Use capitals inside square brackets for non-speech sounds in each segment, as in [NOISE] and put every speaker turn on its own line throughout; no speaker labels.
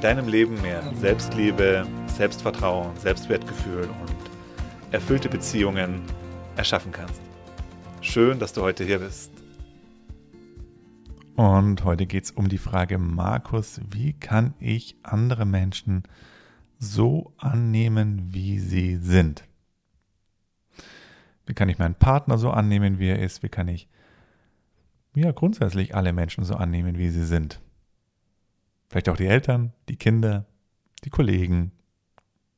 deinem Leben mehr Selbstliebe, Selbstvertrauen, Selbstwertgefühl und erfüllte Beziehungen erschaffen kannst. Schön, dass du heute hier bist.
Und heute geht es um die Frage, Markus, wie kann ich andere Menschen so annehmen, wie sie sind? Wie kann ich meinen Partner so annehmen, wie er ist? Wie kann ich ja grundsätzlich alle Menschen so annehmen, wie sie sind? Vielleicht auch die Eltern, die Kinder, die Kollegen,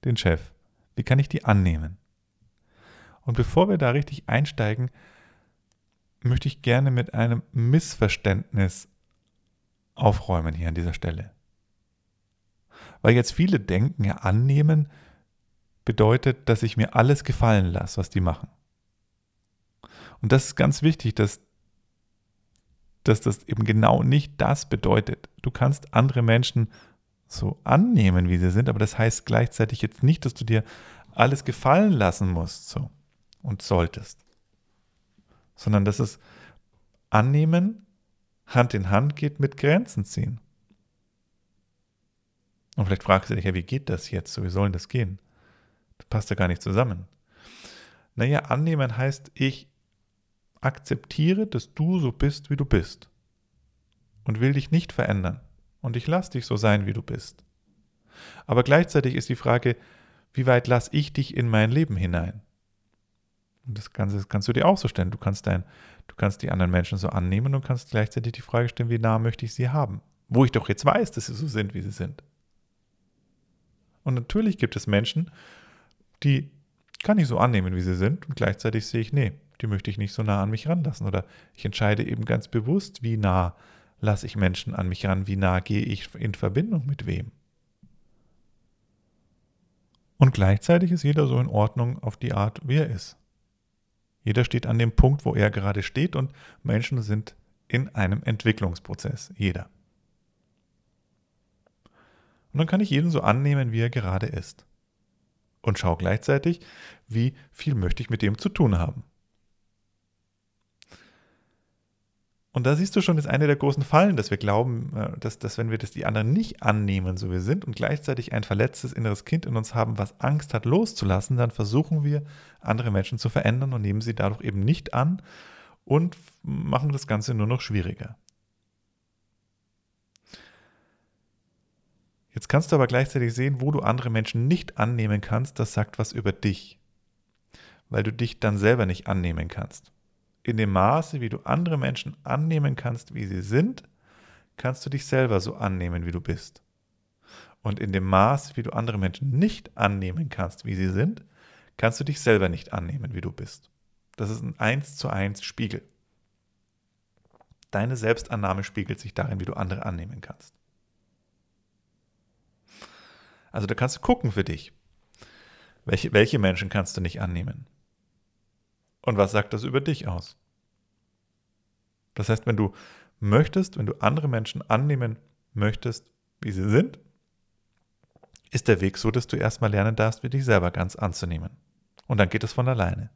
den Chef. Wie kann ich die annehmen? Und bevor wir da richtig einsteigen, möchte ich gerne mit einem Missverständnis aufräumen hier an dieser Stelle. Weil jetzt viele denken, ja, annehmen bedeutet, dass ich mir alles gefallen lasse, was die machen. Und das ist ganz wichtig, dass dass das eben genau nicht das bedeutet. Du kannst andere Menschen so annehmen, wie sie sind, aber das heißt gleichzeitig jetzt nicht, dass du dir alles gefallen lassen musst so und solltest, sondern dass es annehmen Hand in Hand geht mit Grenzen ziehen. Und vielleicht fragst du dich ja, wie geht das jetzt? So, wie soll das gehen? Das passt ja gar nicht zusammen. Naja, annehmen heißt, ich akzeptiere, dass du so bist, wie du bist. Und will dich nicht verändern. Und ich lass dich so sein, wie du bist. Aber gleichzeitig ist die Frage, wie weit lasse ich dich in mein Leben hinein? Und das Ganze das kannst du dir auch so stellen. Du kannst, dein, du kannst die anderen Menschen so annehmen und kannst gleichzeitig die Frage stellen, wie nah möchte ich sie haben? Wo ich doch jetzt weiß, dass sie so sind, wie sie sind. Und natürlich gibt es Menschen, die kann ich so annehmen, wie sie sind, und gleichzeitig sehe ich, nee, die möchte ich nicht so nah an mich ranlassen. Oder ich entscheide eben ganz bewusst, wie nah lasse ich Menschen an mich ran, wie nah gehe ich in Verbindung mit wem. Und gleichzeitig ist jeder so in Ordnung auf die Art, wie er ist. Jeder steht an dem Punkt, wo er gerade steht und Menschen sind in einem Entwicklungsprozess. Jeder. Und dann kann ich jeden so annehmen, wie er gerade ist. Und schaue gleichzeitig, wie viel möchte ich mit dem zu tun haben. Und da siehst du schon, das ist eine der großen Fallen, dass wir glauben, äh, dass, dass wenn wir das die anderen nicht annehmen, so wir sind und gleichzeitig ein verletztes inneres Kind in uns haben, was Angst hat loszulassen, dann versuchen wir, andere Menschen zu verändern und nehmen sie dadurch eben nicht an und machen das Ganze nur noch schwieriger. Jetzt kannst du aber gleichzeitig sehen, wo du andere Menschen nicht annehmen kannst, das sagt was über dich, weil du dich dann selber nicht annehmen kannst in dem Maße, wie du andere Menschen annehmen kannst, wie sie sind, kannst du dich selber so annehmen, wie du bist. Und in dem Maße, wie du andere Menschen nicht annehmen kannst, wie sie sind, kannst du dich selber nicht annehmen, wie du bist. Das ist ein eins zu eins Spiegel. Deine Selbstannahme spiegelt sich darin, wie du andere annehmen kannst. Also da kannst du gucken für dich. Welche, welche Menschen kannst du nicht annehmen? Und was sagt das über dich aus? Das heißt, wenn du möchtest, wenn du andere Menschen annehmen möchtest, wie sie sind, ist der Weg so, dass du erstmal lernen darfst, wie dich selber ganz anzunehmen. Und dann geht es von alleine.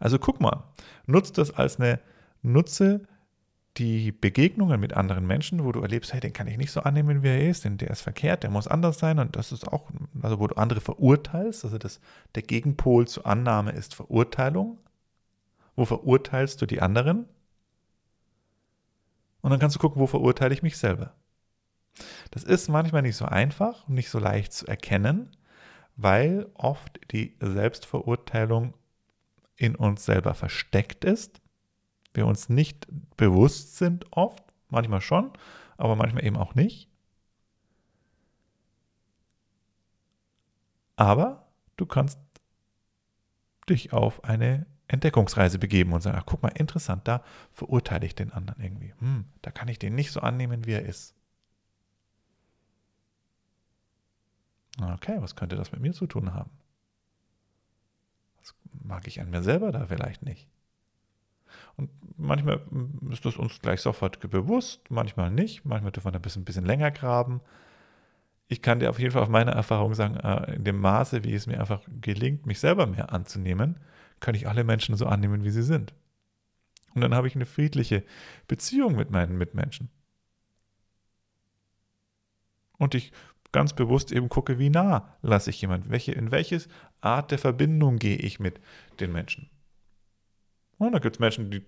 Also guck mal, nutze das als eine, nutze die Begegnungen mit anderen Menschen, wo du erlebst, hey, den kann ich nicht so annehmen, wie er ist, denn der ist verkehrt, der muss anders sein und das ist auch, also wo du andere verurteilst, also das, der Gegenpol zur Annahme ist Verurteilung. Wo verurteilst du die anderen? Und dann kannst du gucken, wo verurteile ich mich selber. Das ist manchmal nicht so einfach und nicht so leicht zu erkennen, weil oft die Selbstverurteilung in uns selber versteckt ist. Wir uns nicht bewusst sind oft, manchmal schon, aber manchmal eben auch nicht. Aber du kannst dich auf eine Entdeckungsreise begeben und sagen, ach guck mal, interessant, da verurteile ich den anderen irgendwie. Hm, da kann ich den nicht so annehmen, wie er ist. Okay, was könnte das mit mir zu tun haben? Das mag ich an mir selber da vielleicht nicht. Und manchmal ist es uns gleich sofort bewusst, manchmal nicht. Manchmal dürfen wir ein bisschen, ein bisschen länger graben. Ich kann dir auf jeden Fall auf meine Erfahrung sagen, äh, in dem Maße, wie es mir einfach gelingt, mich selber mehr anzunehmen, kann ich alle Menschen so annehmen, wie sie sind. Und dann habe ich eine friedliche Beziehung mit meinen Mitmenschen. Und ich ganz bewusst eben gucke, wie nah lasse ich jemanden, welche, in welches Art der Verbindung gehe ich mit den Menschen. Und da gibt es Menschen, die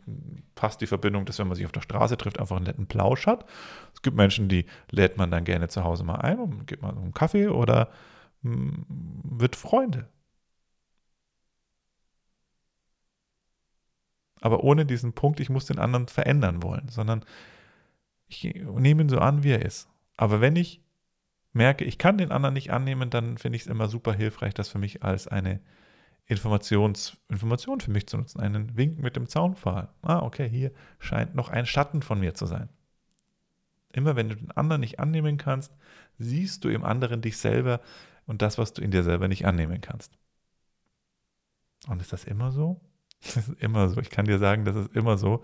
passt die Verbindung, dass wenn man sich auf der Straße trifft, einfach einen netten Plausch hat. Es gibt Menschen, die lädt man dann gerne zu Hause mal ein und gibt mal einen Kaffee oder mh, hm, wird Freunde. Aber ohne diesen Punkt, ich muss den anderen verändern wollen, sondern ich nehme ihn so an, wie er ist. Aber wenn ich merke, ich kann den anderen nicht annehmen, dann finde ich es immer super hilfreich, das für mich als eine Informations, Information für mich zu nutzen, einen Wink mit dem Zaunpfahl. Ah, okay, hier scheint noch ein Schatten von mir zu sein. Immer wenn du den anderen nicht annehmen kannst, siehst du im anderen dich selber und das, was du in dir selber nicht annehmen kannst. Und ist das immer so? [LAUGHS] Das ist immer so. Ich kann dir sagen, das ist immer so.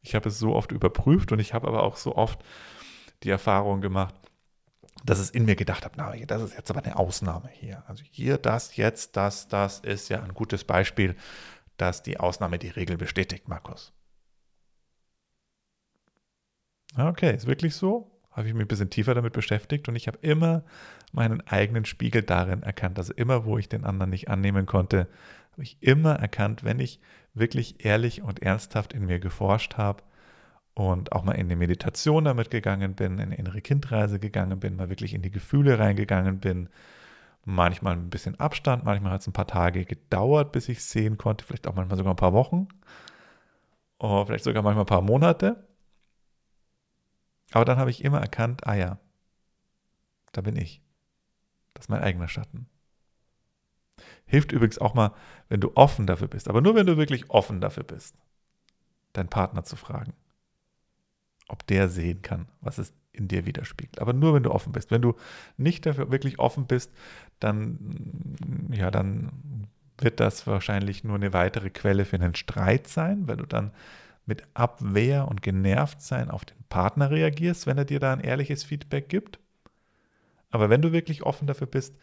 Ich habe es so oft überprüft und ich habe aber auch so oft die Erfahrung gemacht, dass es in mir gedacht habe, na, das ist jetzt aber eine Ausnahme hier. Also hier das, jetzt das, das ist ja ein gutes Beispiel, dass die Ausnahme die Regel bestätigt, Markus. Okay, ist wirklich so? Habe ich mich ein bisschen tiefer damit beschäftigt und ich habe immer meinen eigenen Spiegel darin erkannt. Also immer, wo ich den anderen nicht annehmen konnte, habe ich immer erkannt, wenn ich wirklich ehrlich und ernsthaft in mir geforscht habe, und auch mal in die Meditation damit gegangen bin, in eine innere Kindreise gegangen bin, mal wirklich in die Gefühle reingegangen bin. Manchmal ein bisschen Abstand, manchmal hat es ein paar Tage gedauert, bis ich es sehen konnte, vielleicht auch manchmal sogar ein paar Wochen, oder vielleicht sogar manchmal ein paar Monate. Aber dann habe ich immer erkannt, ah ja, da bin ich. Das ist mein eigener Schatten. Hilft übrigens auch mal, wenn du offen dafür bist, aber nur wenn du wirklich offen dafür bist, deinen Partner zu fragen ob der sehen kann, was es in dir widerspiegelt. Aber nur wenn du offen bist. Wenn du nicht dafür wirklich offen bist, dann, ja, dann wird das wahrscheinlich nur eine weitere Quelle für einen Streit sein, weil du dann mit Abwehr und genervt sein auf den Partner reagierst, wenn er dir da ein ehrliches Feedback gibt. Aber wenn du wirklich offen dafür bist,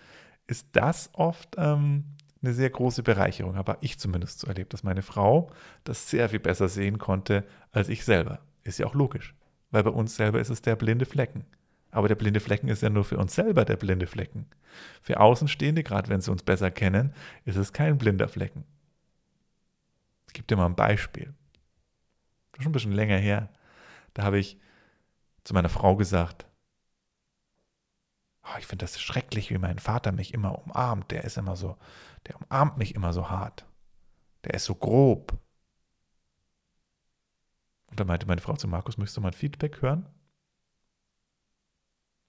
ist das oft ähm, eine sehr große Bereicherung. Aber ich zumindest so erlebt, dass meine Frau das sehr viel besser sehen konnte als ich selber. Ist ja auch logisch, weil bei uns selber ist es der blinde Flecken. Aber der blinde Flecken ist ja nur für uns selber der blinde Flecken. Für Außenstehende, gerade wenn sie uns besser kennen, ist es kein blinder Flecken. Ich gebe dir mal ein Beispiel. Das ist schon ein bisschen länger her. Da habe ich zu meiner Frau gesagt, oh, ich finde das schrecklich, wie mein Vater mich immer umarmt. Der ist immer so, der umarmt mich immer so hart. Der ist so grob. Und da meinte meine Frau zu Markus, möchtest du mal ein Feedback hören?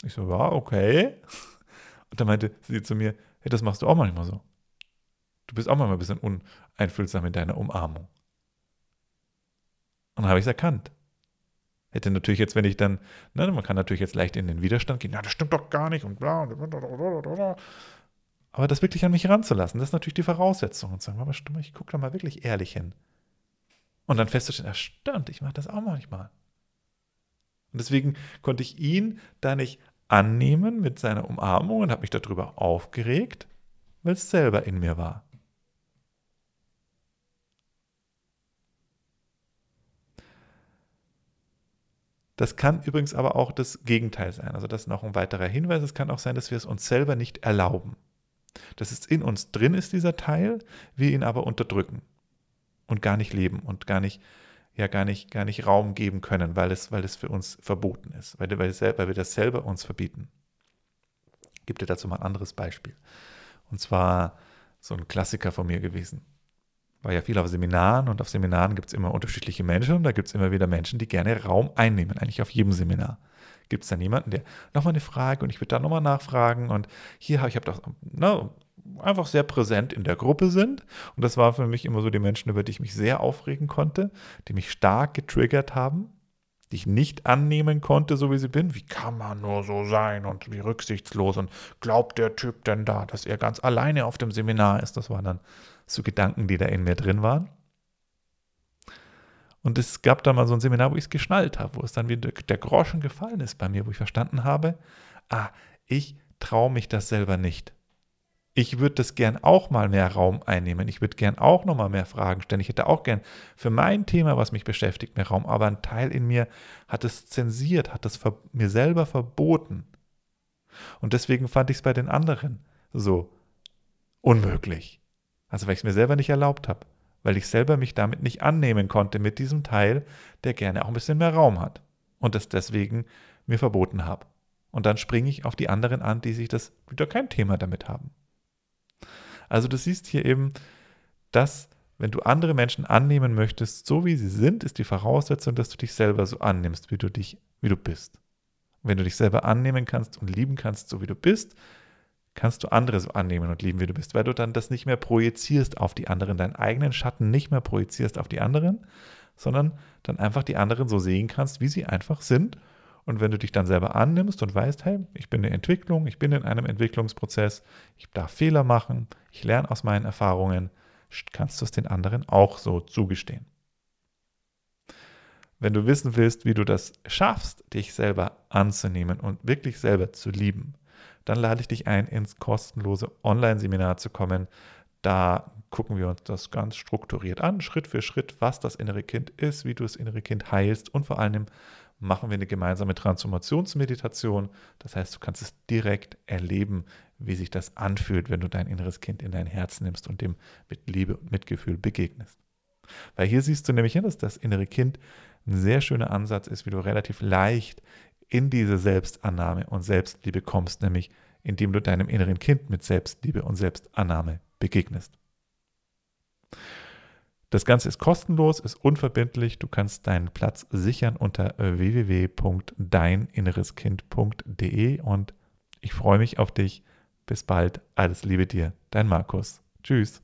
Ich so, ja, okay. Und dann meinte sie zu mir, hey, das machst du auch manchmal so. Du bist auch manchmal ein bisschen uneinfühlsam in deiner Umarmung. Und dann habe ich es erkannt. Hätte natürlich jetzt, wenn ich dann, ne, man kann natürlich jetzt leicht in den Widerstand gehen, na, das stimmt doch gar nicht und bla und bla. Aber das wirklich an mich ranzulassen, das ist natürlich die Voraussetzung und sagen, aber stimmt, ich gucke da mal wirklich ehrlich hin. Und dann festzustellen, ja stimmt, ich mache das auch manchmal. Und deswegen konnte ich ihn da nicht annehmen mit seiner Umarmung und habe mich darüber aufgeregt, weil es selber in mir war. Das kann übrigens aber auch das Gegenteil sein. Also das ist noch ein weiterer Hinweis. Es kann auch sein, dass wir es uns selber nicht erlauben. Dass es in uns drin ist, dieser Teil, wir ihn aber unterdrücken und gar nicht leben und gar nicht, ja, gar nicht, gar nicht Raum geben können, weil es, weil es für uns verboten ist, weil, weil, weil wir das selber uns verbieten. Ich gebe dir dazu mal ein anderes Beispiel. Und zwar so ein Klassiker von mir gewesen. War ja viel auf Seminaren und auf Seminaren gibt es immer unterschiedliche Menschen und da gibt es immer wieder Menschen, die gerne Raum einnehmen, eigentlich auf jedem Seminar gibt es da niemanden, der nochmal eine Frage und ich würde da nochmal nachfragen und hier habe ich habe doch, ne, einfach sehr präsent in der Gruppe sind. Und das war für mich immer so die Menschen, über die ich mich sehr aufregen konnte, die mich stark getriggert haben. die ich nicht annehmen konnte, so wie sie bin. Wie kann man nur so sein und wie rücksichtslos und glaubt der Typ denn da, dass er ganz alleine auf dem Seminar ist? Das waren dann so Gedanken, die da in mir drin waren. Und es gab da mal so ein Seminar, wo ich es geschnallt habe, wo es dann wieder der Groschen gefallen ist bei mir, wo ich verstanden habe, ah, ich traue mich das selber nicht. Ich würde das gern auch mal mehr Raum einnehmen. Ich würde gern auch noch mal mehr Fragen stellen. Ich hätte auch gern für mein Thema, was mich beschäftigt, mehr Raum. Aber ein Teil in mir hat es zensiert, hat es mir selber verboten. Und deswegen fand ich es bei den anderen so unmöglich. Also weil ich es mir selber nicht erlaubt habe. Weil ich selber mich damit nicht annehmen konnte mit diesem Teil, der gerne auch ein bisschen mehr Raum hat. Und das deswegen mir verboten habe. Und dann springe ich auf die anderen an, die sich das wieder kein Thema damit haben. Also du siehst hier eben, dass wenn du andere Menschen annehmen möchtest, so wie sie sind, ist die Voraussetzung, dass du dich selber so annimmst, wie du dich, wie du bist. Und wenn du dich selber annehmen kannst und lieben kannst, so wie du bist, kannst du andere so annehmen und lieben, wie du bist, weil du dann das nicht mehr projizierst auf die anderen, deinen eigenen Schatten nicht mehr projizierst auf die anderen, sondern dann einfach die anderen so sehen kannst, wie sie einfach sind und wenn du dich dann selber annimmst und weißt, hey, ich bin in der Entwicklung, ich bin in einem Entwicklungsprozess, ich darf Fehler machen, ich lerne aus meinen Erfahrungen, kannst du es den anderen auch so zugestehen. Wenn du wissen willst, wie du das schaffst, dich selber anzunehmen und wirklich selber zu lieben, dann lade ich dich ein, ins kostenlose Online-Seminar zu kommen. Da gucken wir uns das ganz strukturiert an, Schritt für Schritt, was das innere Kind ist, wie du das innere Kind heilst und vor allem, machen wir eine gemeinsame Transformationsmeditation. Das heißt, du kannst es direkt erleben, wie sich das anfühlt, wenn du dein inneres Kind in dein Herz nimmst und dem mit Liebe und Mitgefühl begegnest. Weil hier siehst du nämlich, dass das innere Kind ein sehr schöner Ansatz ist, wie du relativ leicht in diese Selbstannahme und Selbstliebe kommst, nämlich indem du deinem inneren Kind mit Selbstliebe und Selbstannahme begegnest. Das Ganze ist kostenlos, ist unverbindlich. Du kannst deinen Platz sichern unter www.deininnereskind.de und ich freue mich auf dich. Bis bald. Alles Liebe dir. Dein Markus. Tschüss.